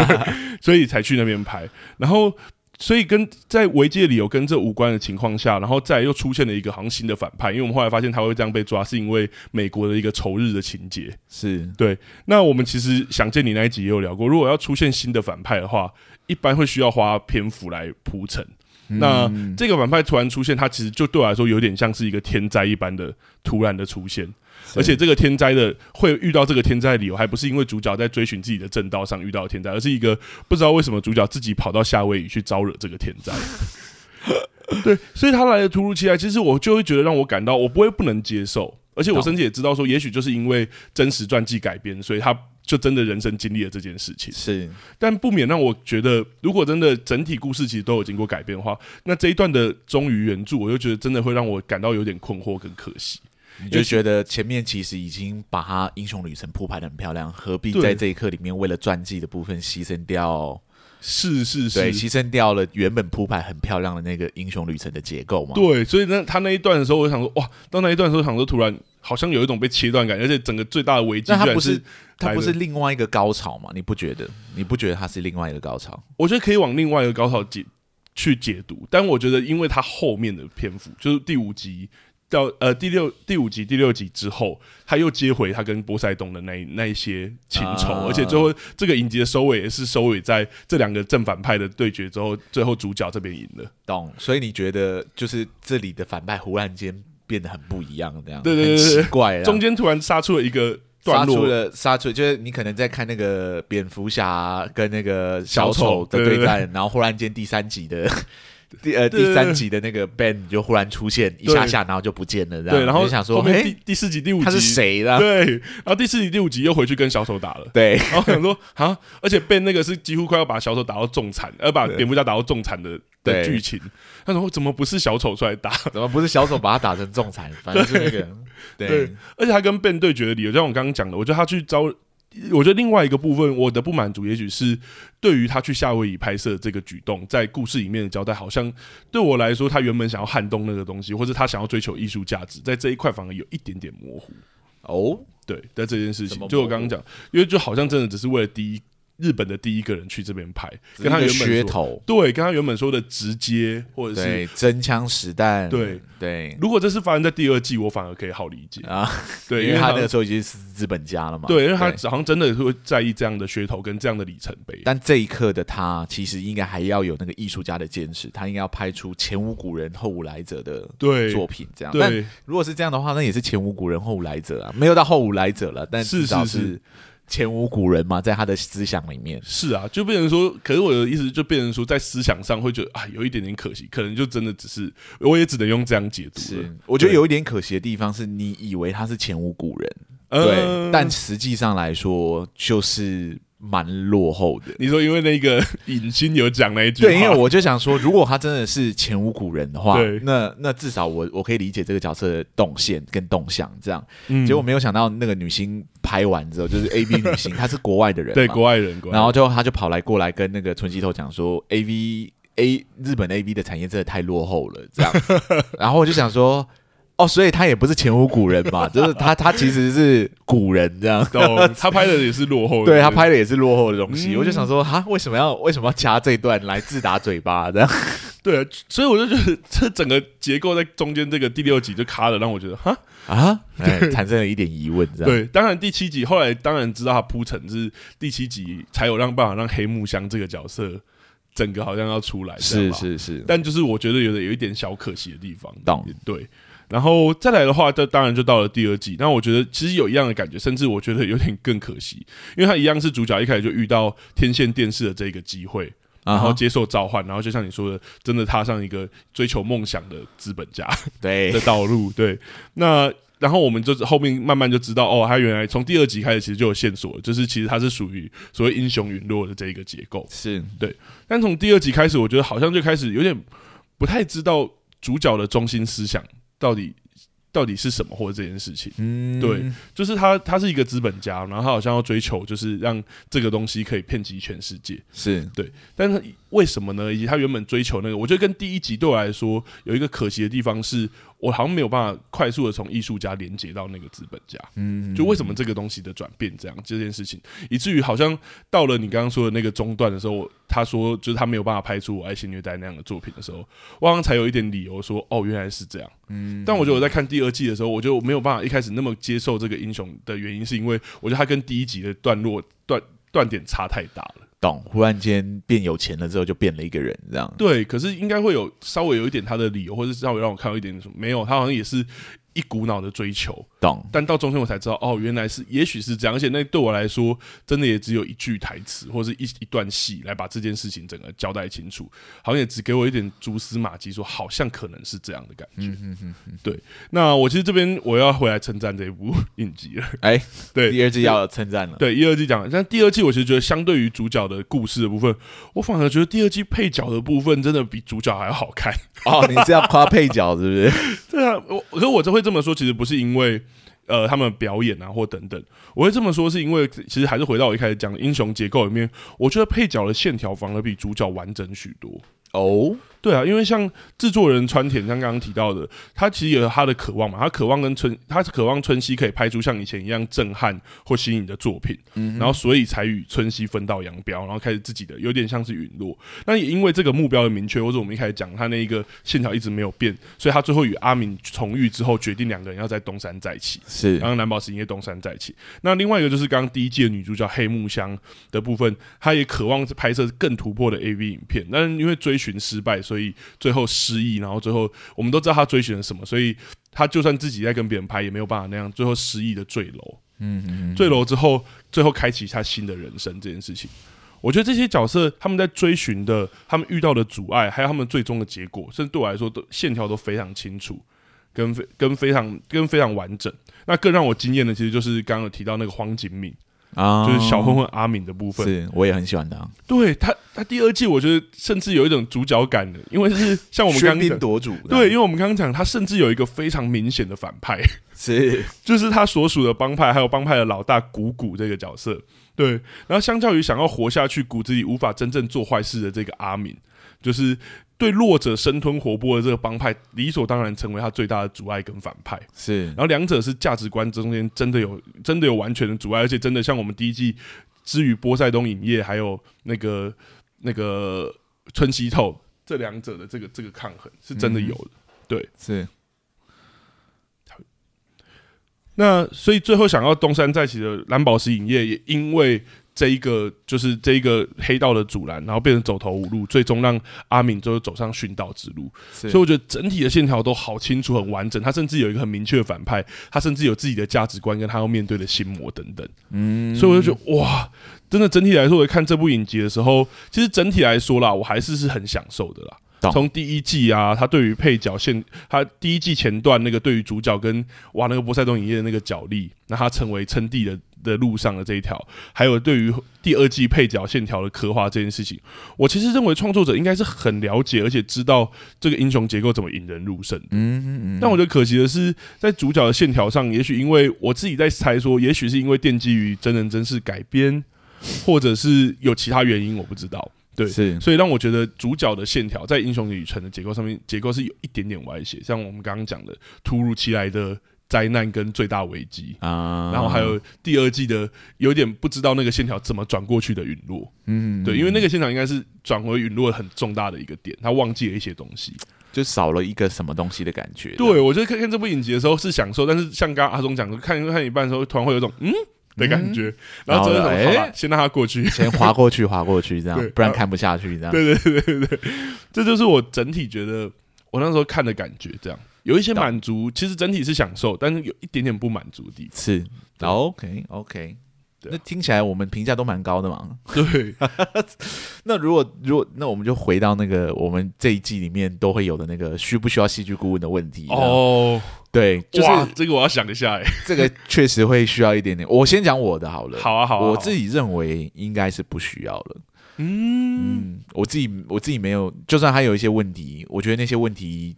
所以才去那边拍。然后。所以跟在违纪的理由跟这无关的情况下，然后再又出现了一个好像新的反派，因为我们后来发现他会这样被抓，是因为美国的一个仇日的情节。是对。那我们其实想见你那一集也有聊过，如果要出现新的反派的话，一般会需要花篇幅来铺陈。嗯、那这个反派突然出现，他其实就对我来说有点像是一个天灾一般的突然的出现。而且这个天灾的会遇到这个天灾的理由，还不是因为主角在追寻自己的正道上遇到天灾，而是一个不知道为什么主角自己跑到夏威夷去招惹这个天灾。对，所以他来的突如其来，其实我就会觉得让我感到我不会不能接受，而且我甚至也知道说，也许就是因为真实传记改编，所以他就真的人生经历了这件事情。是，但不免让我觉得，如果真的整体故事其实都有经过改变的话，那这一段的忠于原著，我就觉得真的会让我感到有点困惑跟可惜。你就觉得前面其实已经把他英雄旅程铺排的很漂亮，何必在这一刻里面为了传记的部分牺牲掉？是是是，对，牺牲掉了原本铺排很漂亮的那个英雄旅程的结构嘛？对，所以那他那一段的时候，我就想说，哇，到那一段的时候，想说突然好像有一种被切断感，而且整个最大的危机，那他不是他不是另外一个高潮嘛？你不觉得？你不觉得他是另外一个高潮？我觉得可以往另外一个高潮解去解读，但我觉得因为他后面的篇幅就是第五集。到呃第六第五集第六集之后，他又接回他跟波塞冬的那那一些情仇，啊、而且最后这个影集的收尾也是收尾在这两个正反派的对决之后，最后主角这边赢了。懂？所以你觉得就是这里的反派忽然间变得很不一样，这样对对对，奇怪，中间突然杀出了一个杀出了杀出，就是你可能在看那个蝙蝠侠跟那个小丑的对战，对对对对，然后忽然间第三集的。第呃第三集的那个 Ben 就忽然出现一下下，然后就不见了，这样。对，然后就想说，后面第第四集、第五集他是谁了？对，然后第四集、第五集又回去跟小丑打了。对，然后想说啊，而且 Ben 那个是几乎快要把小丑打到重残，而把蝙蝠侠打到重残的的剧情。他说怎么不是小丑出来打？怎么不是小丑把他打成重残？反正是那个 对，对，而且他跟 Ben 对决的理由，就像我刚刚讲的，我觉得他去招。我觉得另外一个部分，我的不满足，也许是对于他去夏威夷拍摄这个举动，在故事里面的交代，好像对我来说，他原本想要撼动那个东西，或者他想要追求艺术价值，在这一块反而有一点点模糊。哦，对，在这件事情，就我刚刚讲，因为就好像真的只是为了第一。日本的第一个人去这边拍，跟他原本噱头，对，跟他原本说的直接或者是真枪实弹，对对。如果这是发生在第二季，我反而可以好理解啊，对，因为他那个时候已经是资本家了嘛，对，因为他好像真的会在意这样的噱头跟这样的里程碑。但这一刻的他，其实应该还要有那个艺术家的坚持，他应该要拍出前无古人后无来者的作品，这样。但如果是这样的话，那也是前无古人后无来者啊，没有到后无来者了，但至少是。前无古人嘛，在他的思想里面是啊，就变成说，可是我的意思就变成说，在思想上会觉得啊，有一点点可惜，可能就真的只是，我也只能用这样解读。是，我觉得有一点可惜的地方是，你以为他是前无古人，对，呃、但实际上来说就是。蛮落后的，你说因为那个 影星有讲那一句，对，因为我就想说，如果他真的是前无古人的话，那那至少我我可以理解这个角色的动线跟动向这样。嗯、结果没有想到那个女星拍完之后，就是 A V 女星，她是国外的人，对，国外人，国外人，然后就她就跑来过来跟那个村西头讲说，A V A 日本 A V 的产业真的太落后了，这样。然后我就想说。哦，所以他也不是前无古人嘛，就是他他其实是古人这样，哦、他拍的也是落后的，对他拍的也是落后的东西。嗯、我就想说，哈，为什么要为什么要加这一段来自打嘴巴这样？对，所以我就觉得这整个结构在中间这个第六集就卡了，让我觉得哈啊，哎，产生了一点疑问。这样对，当然第七集后来当然知道他铺陈是第七集才有让办法让黑木香这个角色整个好像要出来，是是是，但就是我觉得有点有一点小可惜的地方，懂对。然后再来的话，这当然就到了第二季。那我觉得其实有一样的感觉，甚至我觉得有点更可惜，因为他一样是主角，一开始就遇到天线电视的这个机会，然后接受召唤，然后就像你说的，真的踏上一个追求梦想的资本家 对的道路。对，那然后我们就后面慢慢就知道，哦，他原来从第二集开始其实就有线索，就是其实他是属于所谓英雄陨落的这一个结构。是对，但从第二集开始，我觉得好像就开始有点不太知道主角的中心思想。到底到底是什么，或者这件事情？嗯，对，就是他，他是一个资本家，然后他好像要追求，就是让这个东西可以遍及全世界，是。对，但是为什么呢？以及他原本追求那个，我觉得跟第一集对我来说有一个可惜的地方是。我好像没有办法快速的从艺术家连接到那个资本家，嗯，就为什么这个东西的转变这样这件事情，以至于好像到了你刚刚说的那个中段的时候，他说就是他没有办法拍出我爱情虐待那样的作品的时候，我好像才有一点理由说哦，原来是这样，嗯，但我觉得我在看第二季的时候，我觉得我没有办法一开始那么接受这个英雄的原因，是因为我觉得他跟第一集的段落断断点差太大了。忽然间变有钱了之后就变了一个人，这样。对，可是应该会有稍微有一点他的理由，或者是稍微让我看到一点什么？没有，他好像也是。一股脑的追求，懂，但到中间我才知道，哦，原来是，也许是这样，而且那对我来说，真的也只有一句台词或者是一一段戏来把这件事情整个交代清楚，好像也只给我一点蛛丝马迹，说好像可能是这样的感觉。嗯嗯嗯，对。那我其实这边我要回来称赞这一部影集了，哎、欸，对，第二季要称赞了，对，第二季讲，但第二季我其实觉得相对于主角的故事的部分，我反而觉得第二季配角的部分真的比主角还要好看。哦，你是要夸配角是不是？对啊，我可是我就会这么说，其实不是因为呃他们表演啊或等等，我会这么说是因为其实还是回到我一开始讲英雄结构里面，我觉得配角的线条反而比主角完整许多哦。对啊，因为像制作人川田，像刚刚提到的，他其实有他的渴望嘛，他渴望跟春，他是渴望春熙可以拍出像以前一样震撼或新颖的作品，嗯，然后所以才与春熙分道扬镳，然后开始自己的有点像是陨落。那也因为这个目标的明确，或者我们一开始讲他那一个线条一直没有变，所以他最后与阿敏重遇之后，决定两个人要在东山再起，是，然后蓝宝石因为东山再起。那另外一个就是刚刚第一季的女主角黑木香的部分，她也渴望拍摄更突破的 AV 影片，但是因为追寻失败，所以最后失忆，然后最后我们都知道他追寻了什么，所以他就算自己在跟别人拍，也没有办法那样。最后失忆的坠楼，嗯，嗯，嗯，坠楼之后，最后开启他新的人生这件事情，我我觉得这些角色他们在追寻的，他们遇到的阻碍，还有他们最终的结果，甚至对我来说都线条都非常清楚，跟非跟非常跟非常完整。那更让我惊艳的，其实就是刚刚有提到那个荒井敏。啊，就是小混混阿敏的部分，是我也很喜欢他。对他，他第二季我觉得甚至有一种主角感的，因为是 像我们刚刚夺主，对，因为我们刚刚讲他甚至有一个非常明显的反派，是就是他所属的帮派，还有帮派的老大谷谷这个角色。对，然后相较于想要活下去，骨子里无法真正做坏事的这个阿敏，就是。对弱者生吞活剥的这个帮派，理所当然成为他最大的阻碍跟反派。是，然后两者是价值观中间真的有真的有完全的阻碍，而且真的像我们第一季之于波塞冬影业还有那个那个春熙透这两者的这个这个抗衡是真的有的。嗯、对，是。那所以最后想要东山再起的蓝宝石影业也因为。这一个就是这一个黑道的阻拦，然后变成走投无路，最终让阿敏就走上殉道之路。所以我觉得整体的线条都好清楚、很完整。他甚至有一个很明确的反派，他甚至有自己的价值观跟他要面对的心魔等等。嗯，所以我就觉得哇，真的整体来说，我看这部影集的时候，其实整体来说啦，我还是是很享受的啦。从第一季啊，他对于配角线，他第一季前段那个对于主角跟哇那个波塞冬影业的那个角力，那他成为称帝的。的路上的这一条，还有对于第二季配角线条的刻画这件事情，我其实认为创作者应该是很了解，而且知道这个英雄结构怎么引人入胜。嗯嗯嗯。但我觉得可惜的是，在主角的线条上，也许因为我自己在猜说，也许是因为奠基于真人真事改编，或者是有其他原因，我不知道。对，是，所以让我觉得主角的线条在英雄旅程的结构上面，结构是有一点点歪斜，像我们刚刚讲的突如其来的。灾难跟最大危机。啊，然后还有第二季的有点不知道那个线条怎么转过去的陨落，嗯，对，因为那个现场应该是转回陨落很重大的一个点，他忘记了一些东西，就少了一个什么东西的感觉。对，我觉得看看这部影集的时候是享受，但是像刚刚阿忠讲的，看看一半的时候，突然会有种嗯的感觉，然后真的哎，先让它过去，先滑过去，滑过去这样，不然看不下去这样。对对对对对，这就是我整体觉得我那时候看的感觉，这样。有一些满足，其实整体是享受，但是有一点点不满足的地方。是，OK OK，那听起来我们评价都蛮高的嘛。对，那如果如果那我们就回到那个我们这一季里面都会有的那个需不需要戏剧顾问的问题哦。对，就是这个我要想一下哎，这个确实会需要一点点。我先讲我的好了。好啊，好啊，我自己认为应该是不需要了。嗯嗯，我自己我自己没有，就算还有一些问题，我觉得那些问题。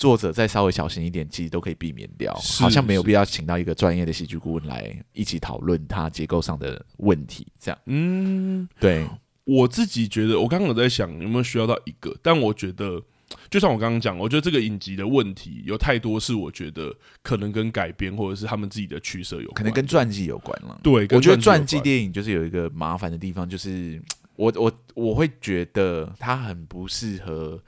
作者再稍微小心一点，其实都可以避免掉。好像没有必要请到一个专业的戏剧顾问来一起讨论它结构上的问题。这样，嗯，对。我自己觉得，我刚刚有在想有没有需要到一个，但我觉得，就像我刚刚讲，我觉得这个影集的问题有太多是我觉得可能跟改编或者是他们自己的取舍有关，可能跟传记有关了。对，我觉得传记电影就是有一个麻烦的地方，就是我我我会觉得它很不适合。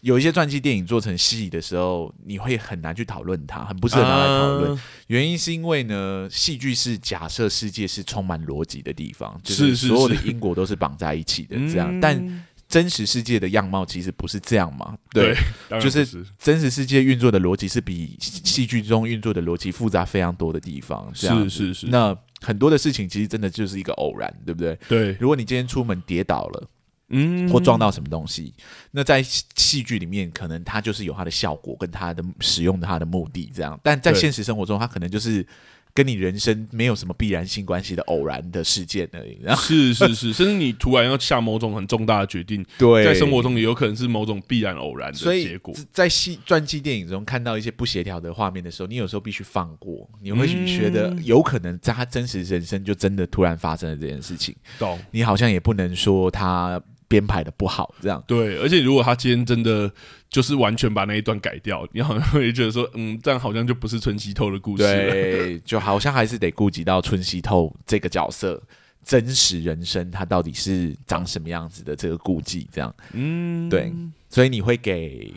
有一些传记电影做成戏的时候，你会很难去讨论它，很不适合拿来讨论。原因是因为呢，戏剧是假设世界是充满逻辑的地方，就是所有的因果都是绑在一起的这样。但真实世界的样貌其实不是这样嘛？对，就是真实世界运作的逻辑是比戏剧中运作的逻辑复杂非常多的地方。是是是。那很多的事情其实真的就是一个偶然，对不对？对。如果你今天出门跌倒了。嗯，或撞到什么东西，那在戏剧里面，可能它就是有它的效果跟它的使用它的目的这样，但在现实生活中，它可能就是跟你人生没有什么必然性关系的偶然的事件而已。是是是，甚至你突然要下某种很重大的决定，对，在生活中也有可能是某种必然偶然的结果。在戏传记电影中看到一些不协调的画面的时候，你有时候必须放过，你会觉得有可能在他真实人生就真的突然发生了这件事情。懂？你好像也不能说他。编排的不好，这样。对，而且如果他今天真的就是完全把那一段改掉，你好像会觉得说，嗯，这样好像就不是春熙透的故事，对，就好像还是得顾及到春熙透这个角色真实人生，他到底是长什么样子的这个顾忌，这样，嗯，对，所以你会给，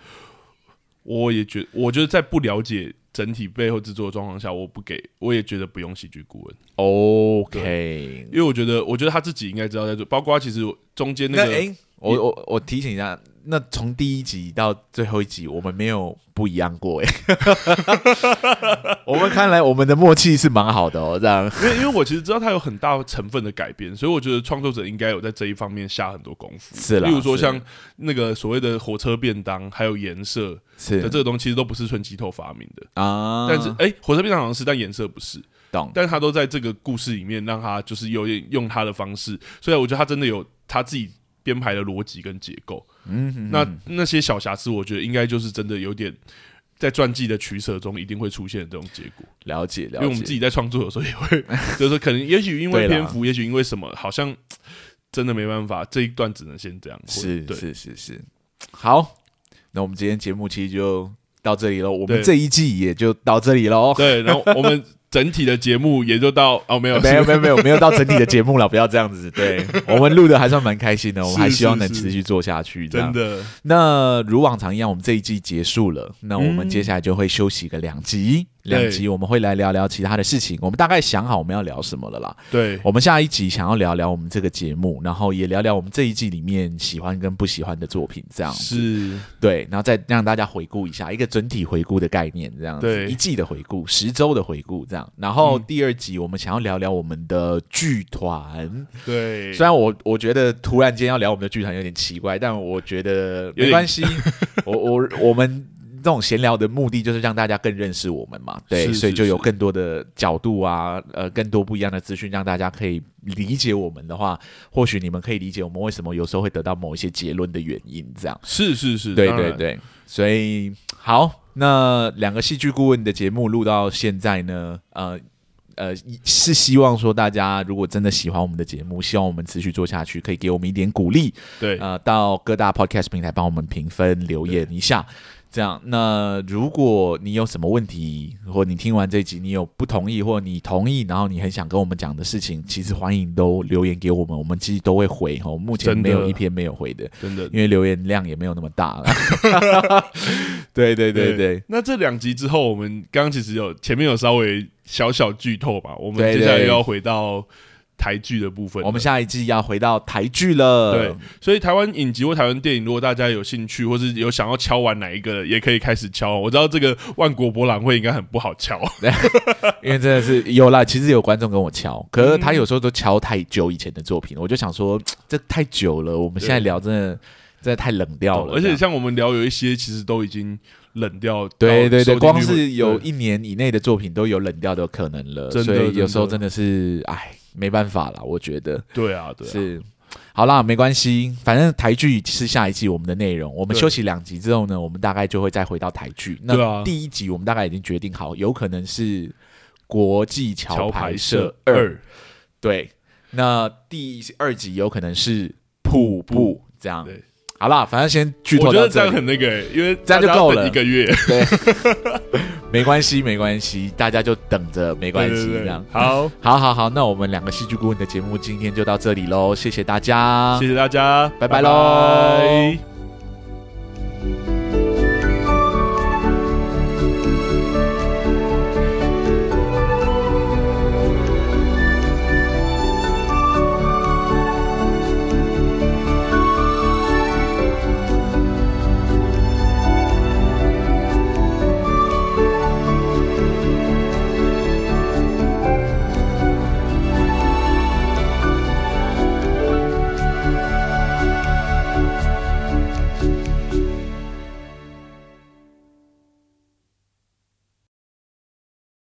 我也觉得，我觉得在不了解。整体背后制作的状况下，我不给，我也觉得不用喜剧顾问。OK，因为我觉得，我觉得他自己应该知道在做，包括其实中间那个，我我我提醒一下，那从第一集到最后一集，我们没有不一样过哎。我们看来我们的默契是蛮好的哦，这样。因为因为我其实知道它有很大成分的改编，所以我觉得创作者应该有在这一方面下很多功夫。是啦，例如说像那个所谓的火车便当，还有颜色，是的这个东西其实都不是村崎透发明的啊。但是哎、欸，火车便当好像是，但颜色不是。懂。但是他都在这个故事里面让他就是有点用他的方式，所以我觉得他真的有他自己。编排的逻辑跟结构，嗯那那些小瑕疵，我觉得应该就是真的有点在传记的取舍中一定会出现的这种结果。了解，了解。因为我们自己在创作的时候也会，就是说可能也许因为篇幅，也许因为什么，好像真的没办法，这一段只能先这样。是，是，是，是。好，那我们今天节目其实就到这里了，我们这一季也就到这里了。对，然后我们。整体的节目也就到哦，没有，没有，没有，没有，没有到整体的节目了，不要这样子。对，我们录的还算蛮开心的，我们还希望能持续做下去。真的。那如往常一样，我们这一季结束了，那我们接下来就会休息个两集。两集我们会来聊聊其他的事情，我们大概想好我们要聊什么了啦。对，我们下一集想要聊聊我们这个节目，然后也聊聊我们这一季里面喜欢跟不喜欢的作品，这样子。是，对，然后再让大家回顾一下一个整体回顾的概念，这样子，对，一季的回顾，十周的回顾，这样。然后第二集我们想要聊聊我们的剧团，对，虽然我我觉得突然间要聊我们的剧团有点奇怪，但我觉得没关系，我我我们。这种闲聊的目的就是让大家更认识我们嘛，对，是是是，所以就有更多的角度啊，呃，更多不一样的资讯，让大家可以理解我们的话，或许你们可以理解我们为什么有时候会得到某一些结论的原因，这样。是是是，对对对，所以好，那两个戏剧顾问的节目录到现在呢，呃呃，是希望说大家如果真的喜欢我们的节目，希望我们持续做下去，可以给我们一点鼓励，对，呃，到各大 podcast 平台帮我们评分留言一下。这样，那如果你有什么问题，或你听完这集你有不同意，或你同意，然后你很想跟我们讲的事情，其实欢迎都留言给我们，我们其实都会回哈。目前没有一篇没有回的，真的，因为留言量也没有那么大了。对对对对，对，那这两集之后，我们刚刚其实有前面有稍微小小剧透吧，我们接下来又要回到。台剧的部分，我们下一季要回到台剧了。对，所以台湾影集或台湾电影，如果大家有兴趣，或是有想要敲完哪一个，也可以开始敲。我知道这个万国博览会应该很不好敲，因为真的是有啦。其实有观众跟我敲，可是他有时候都敲太久以前的作品，我就想说这太久了。我们现在聊真的真的太冷掉了，而且像我们聊有一些其实都已经冷掉。对对对，光是有一年以内的作品都有冷掉的可能了，所以有时候真的是哎。没办法了，我觉得。对啊，对啊，是。好啦，没关系，反正台剧是下一季我们的内容。我们休息两集之后呢，我们大概就会再回到台剧。那第一集我们大概已经决定好，有可能是国际桥牌社二。对，那第二集有可能是瀑布这样。对，好啦，反正先剧透到这里。我觉得这样很那个，因为这样就够了一个月。对。没关系，没关系，大家就等着，没关系，对对对，这样。好，好，好，好，那我们两个戏剧顾问的节目今天就到这里喽，谢谢大家，谢谢大家，拜拜喽。